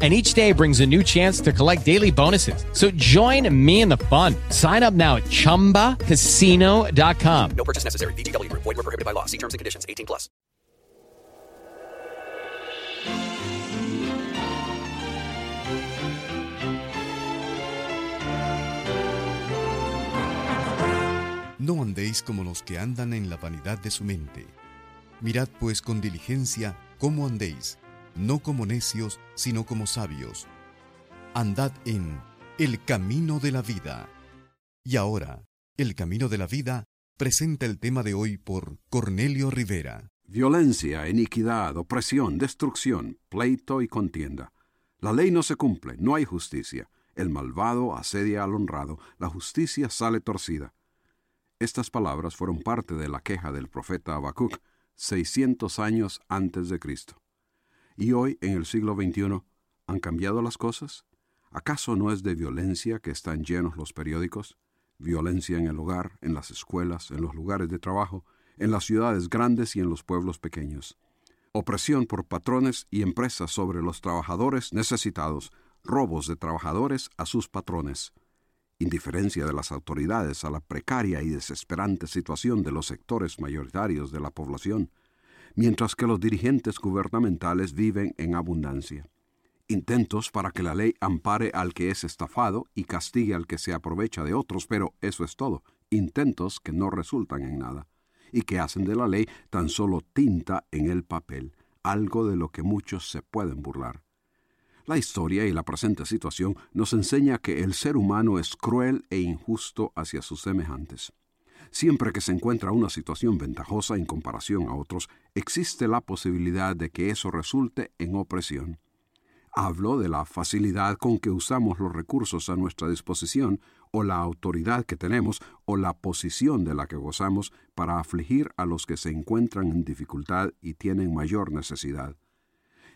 and each day brings a new chance to collect daily bonuses. So join me in the fun. Sign up now at ChumbaCasino.com. No purchase necessary. VGW. Void were prohibited by law. See terms and conditions. 18 plus. No andéis como los que andan en la vanidad de su mente. Mirad pues con diligencia cómo andéis no como necios, sino como sabios. Andad en el camino de la vida. Y ahora, el camino de la vida presenta el tema de hoy por Cornelio Rivera. Violencia, iniquidad, opresión, destrucción, pleito y contienda. La ley no se cumple, no hay justicia. El malvado asedia al honrado, la justicia sale torcida. Estas palabras fueron parte de la queja del profeta Habacuc 600 años antes de Cristo. ¿Y hoy, en el siglo XXI, han cambiado las cosas? ¿Acaso no es de violencia que están llenos los periódicos? Violencia en el hogar, en las escuelas, en los lugares de trabajo, en las ciudades grandes y en los pueblos pequeños. Opresión por patrones y empresas sobre los trabajadores necesitados, robos de trabajadores a sus patrones. Indiferencia de las autoridades a la precaria y desesperante situación de los sectores mayoritarios de la población mientras que los dirigentes gubernamentales viven en abundancia. Intentos para que la ley ampare al que es estafado y castigue al que se aprovecha de otros, pero eso es todo, intentos que no resultan en nada, y que hacen de la ley tan solo tinta en el papel, algo de lo que muchos se pueden burlar. La historia y la presente situación nos enseña que el ser humano es cruel e injusto hacia sus semejantes. Siempre que se encuentra una situación ventajosa en comparación a otros, existe la posibilidad de que eso resulte en opresión. Hablo de la facilidad con que usamos los recursos a nuestra disposición, o la autoridad que tenemos, o la posición de la que gozamos para afligir a los que se encuentran en dificultad y tienen mayor necesidad.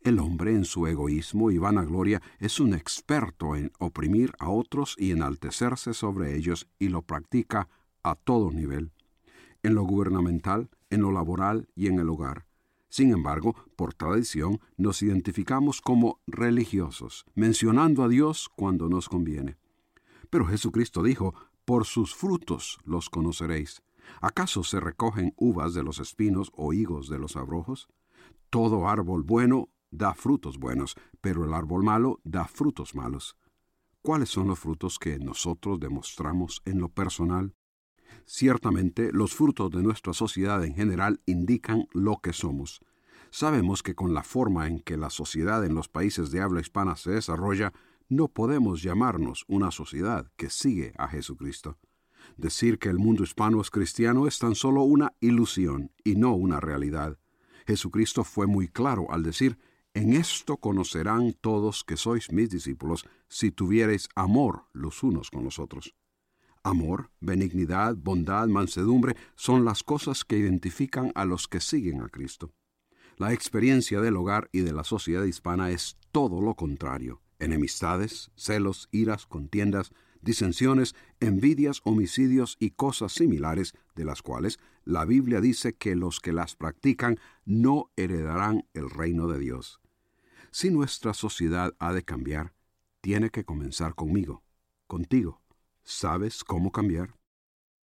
El hombre en su egoísmo y vanagloria es un experto en oprimir a otros y enaltecerse sobre ellos y lo practica a todo nivel, en lo gubernamental, en lo laboral y en el hogar. Sin embargo, por tradición nos identificamos como religiosos, mencionando a Dios cuando nos conviene. Pero Jesucristo dijo, por sus frutos los conoceréis. ¿Acaso se recogen uvas de los espinos o higos de los abrojos? Todo árbol bueno da frutos buenos, pero el árbol malo da frutos malos. ¿Cuáles son los frutos que nosotros demostramos en lo personal? Ciertamente, los frutos de nuestra sociedad en general indican lo que somos. Sabemos que con la forma en que la sociedad en los países de habla hispana se desarrolla, no podemos llamarnos una sociedad que sigue a Jesucristo. Decir que el mundo hispano es cristiano es tan solo una ilusión y no una realidad. Jesucristo fue muy claro al decir, en esto conocerán todos que sois mis discípulos si tuviereis amor los unos con los otros. Amor, benignidad, bondad, mansedumbre son las cosas que identifican a los que siguen a Cristo. La experiencia del hogar y de la sociedad hispana es todo lo contrario. Enemistades, celos, iras, contiendas, disensiones, envidias, homicidios y cosas similares, de las cuales la Biblia dice que los que las practican no heredarán el reino de Dios. Si nuestra sociedad ha de cambiar, tiene que comenzar conmigo, contigo. ¿Sabes cómo cambiar?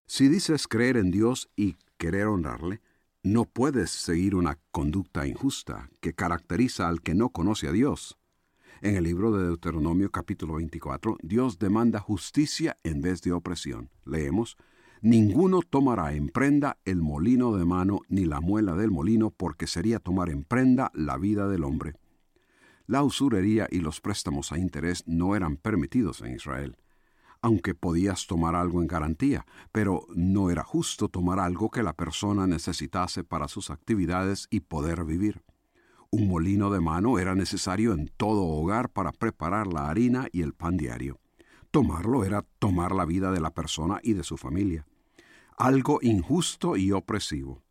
Si dices creer en Dios y querer honrarle, no puedes seguir una conducta injusta que caracteriza al que no conoce a Dios. En el libro de Deuteronomio capítulo 24, Dios demanda justicia en vez de opresión. Leemos, Ninguno tomará en prenda el molino de mano ni la muela del molino, porque sería tomar en prenda la vida del hombre. La usurería y los préstamos a interés no eran permitidos en Israel aunque podías tomar algo en garantía, pero no era justo tomar algo que la persona necesitase para sus actividades y poder vivir. Un molino de mano era necesario en todo hogar para preparar la harina y el pan diario. Tomarlo era tomar la vida de la persona y de su familia. Algo injusto y opresivo.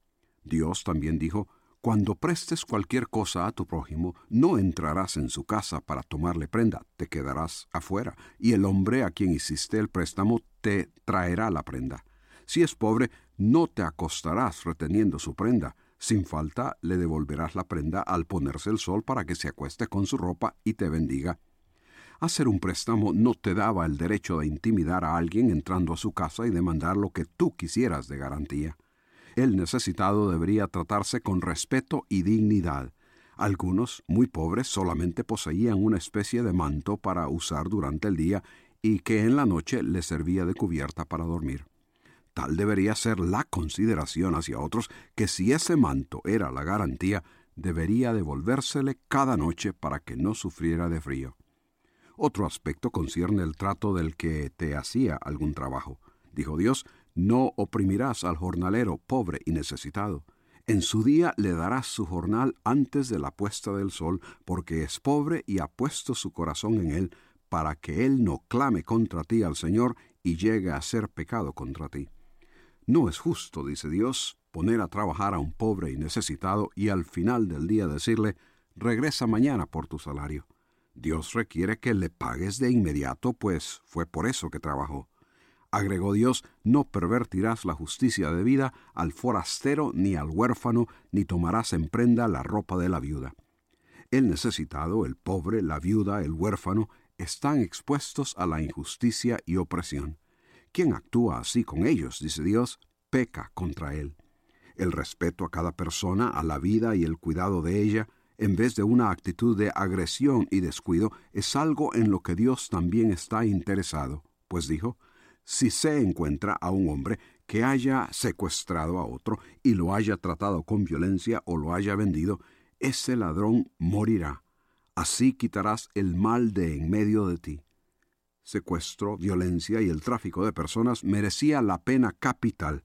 Dios también dijo, Cuando prestes cualquier cosa a tu prójimo, no entrarás en su casa para tomarle prenda, te quedarás afuera, y el hombre a quien hiciste el préstamo te traerá la prenda. Si es pobre, no te acostarás reteniendo su prenda, sin falta le devolverás la prenda al ponerse el sol para que se acueste con su ropa y te bendiga. Hacer un préstamo no te daba el derecho de intimidar a alguien entrando a su casa y demandar lo que tú quisieras de garantía. El necesitado debería tratarse con respeto y dignidad. Algunos, muy pobres, solamente poseían una especie de manto para usar durante el día y que en la noche les servía de cubierta para dormir. Tal debería ser la consideración hacia otros que si ese manto era la garantía, debería devolvérsele cada noche para que no sufriera de frío. Otro aspecto concierne el trato del que te hacía algún trabajo. Dijo Dios, no oprimirás al jornalero pobre y necesitado. En su día le darás su jornal antes de la puesta del sol, porque es pobre y ha puesto su corazón en él, para que él no clame contra ti al Señor y llegue a ser pecado contra ti. No es justo, dice Dios, poner a trabajar a un pobre y necesitado y al final del día decirle, regresa mañana por tu salario. Dios requiere que le pagues de inmediato, pues fue por eso que trabajó. Agregó Dios, no pervertirás la justicia de vida al forastero ni al huérfano, ni tomarás en prenda la ropa de la viuda. El necesitado, el pobre, la viuda, el huérfano, están expuestos a la injusticia y opresión. Quien actúa así con ellos, dice Dios, peca contra él. El respeto a cada persona, a la vida y el cuidado de ella, en vez de una actitud de agresión y descuido, es algo en lo que Dios también está interesado, pues dijo, si se encuentra a un hombre que haya secuestrado a otro y lo haya tratado con violencia o lo haya vendido, ese ladrón morirá. Así quitarás el mal de en medio de ti. Secuestro, violencia y el tráfico de personas merecía la pena capital,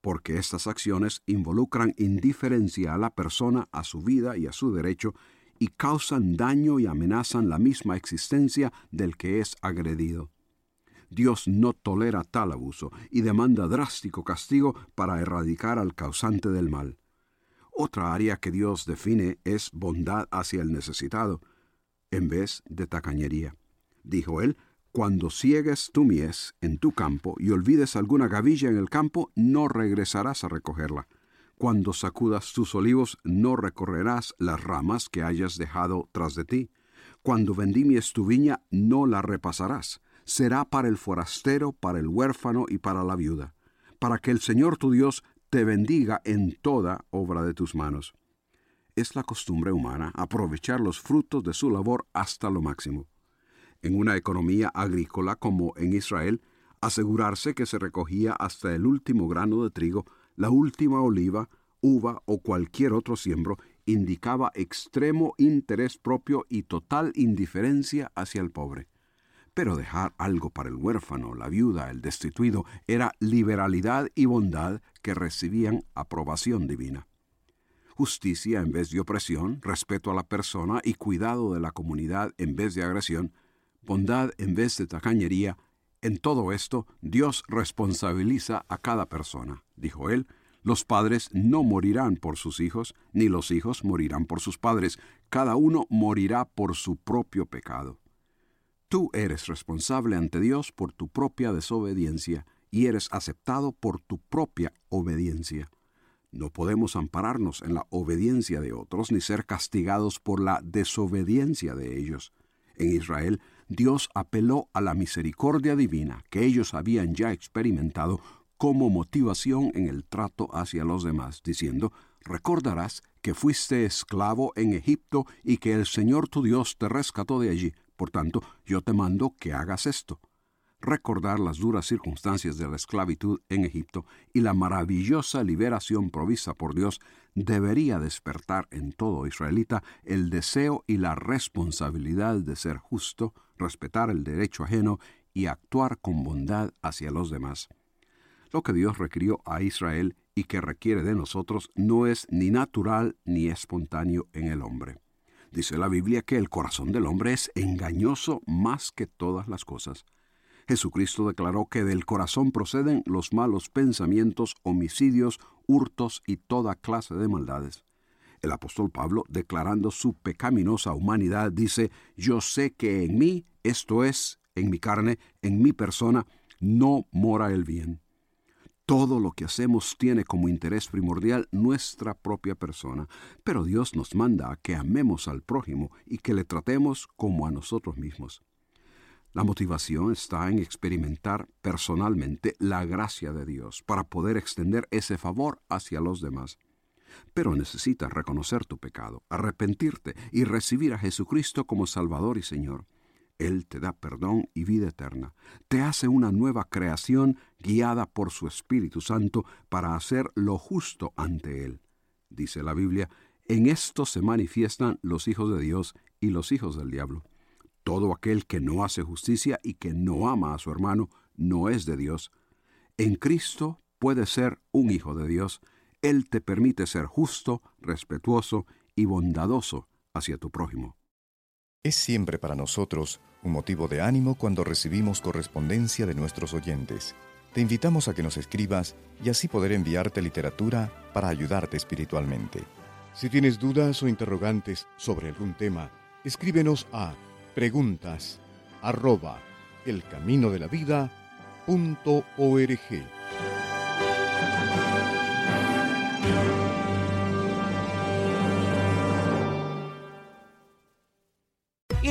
porque estas acciones involucran indiferencia a la persona, a su vida y a su derecho, y causan daño y amenazan la misma existencia del que es agredido. Dios no tolera tal abuso y demanda drástico castigo para erradicar al causante del mal. Otra área que Dios define es bondad hacia el necesitado, en vez de tacañería. Dijo él, cuando ciegues tu mies en tu campo y olvides alguna gavilla en el campo, no regresarás a recogerla. Cuando sacudas tus olivos, no recorrerás las ramas que hayas dejado tras de ti. Cuando vendimies tu viña, no la repasarás. Será para el forastero, para el huérfano y para la viuda, para que el Señor tu Dios te bendiga en toda obra de tus manos. Es la costumbre humana aprovechar los frutos de su labor hasta lo máximo en una economía agrícola como en Israel, asegurarse que se recogía hasta el último grano de trigo, la última oliva, uva o cualquier otro siembro, indicaba extremo interés propio y total indiferencia hacia el pobre. Pero dejar algo para el huérfano, la viuda, el destituido, era liberalidad y bondad que recibían aprobación divina. Justicia en vez de opresión, respeto a la persona y cuidado de la comunidad en vez de agresión, bondad en vez de tacañería, en todo esto Dios responsabiliza a cada persona. Dijo él, los padres no morirán por sus hijos, ni los hijos morirán por sus padres, cada uno morirá por su propio pecado. Tú eres responsable ante Dios por tu propia desobediencia y eres aceptado por tu propia obediencia. No podemos ampararnos en la obediencia de otros ni ser castigados por la desobediencia de ellos. En Israel, Dios apeló a la misericordia divina que ellos habían ya experimentado como motivación en el trato hacia los demás, diciendo, recordarás que fuiste esclavo en Egipto y que el Señor tu Dios te rescató de allí. Por tanto, yo te mando que hagas esto recordar las duras circunstancias de la esclavitud en Egipto y la maravillosa liberación provista por Dios debería despertar en todo israelita el deseo y la responsabilidad de ser justo, respetar el derecho ajeno y actuar con bondad hacia los demás. Lo que Dios requirió a Israel y que requiere de nosotros no es ni natural ni espontáneo en el hombre. Dice la Biblia que el corazón del hombre es engañoso más que todas las cosas. Jesucristo declaró que del corazón proceden los malos pensamientos, homicidios, hurtos y toda clase de maldades. El apóstol Pablo, declarando su pecaminosa humanidad, dice, Yo sé que en mí, esto es, en mi carne, en mi persona, no mora el bien. Todo lo que hacemos tiene como interés primordial nuestra propia persona, pero Dios nos manda a que amemos al prójimo y que le tratemos como a nosotros mismos. La motivación está en experimentar personalmente la gracia de Dios para poder extender ese favor hacia los demás. Pero necesitas reconocer tu pecado, arrepentirte y recibir a Jesucristo como Salvador y Señor. Él te da perdón y vida eterna. Te hace una nueva creación guiada por su Espíritu Santo para hacer lo justo ante Él. Dice la Biblia, en esto se manifiestan los hijos de Dios y los hijos del diablo. Todo aquel que no hace justicia y que no ama a su hermano no es de Dios. En Cristo puedes ser un hijo de Dios. Él te permite ser justo, respetuoso y bondadoso hacia tu prójimo. Es siempre para nosotros un motivo de ánimo cuando recibimos correspondencia de nuestros oyentes. Te invitamos a que nos escribas y así poder enviarte literatura para ayudarte espiritualmente. Si tienes dudas o interrogantes sobre algún tema, escríbenos a preguntas arroba elcaminodelavida.org.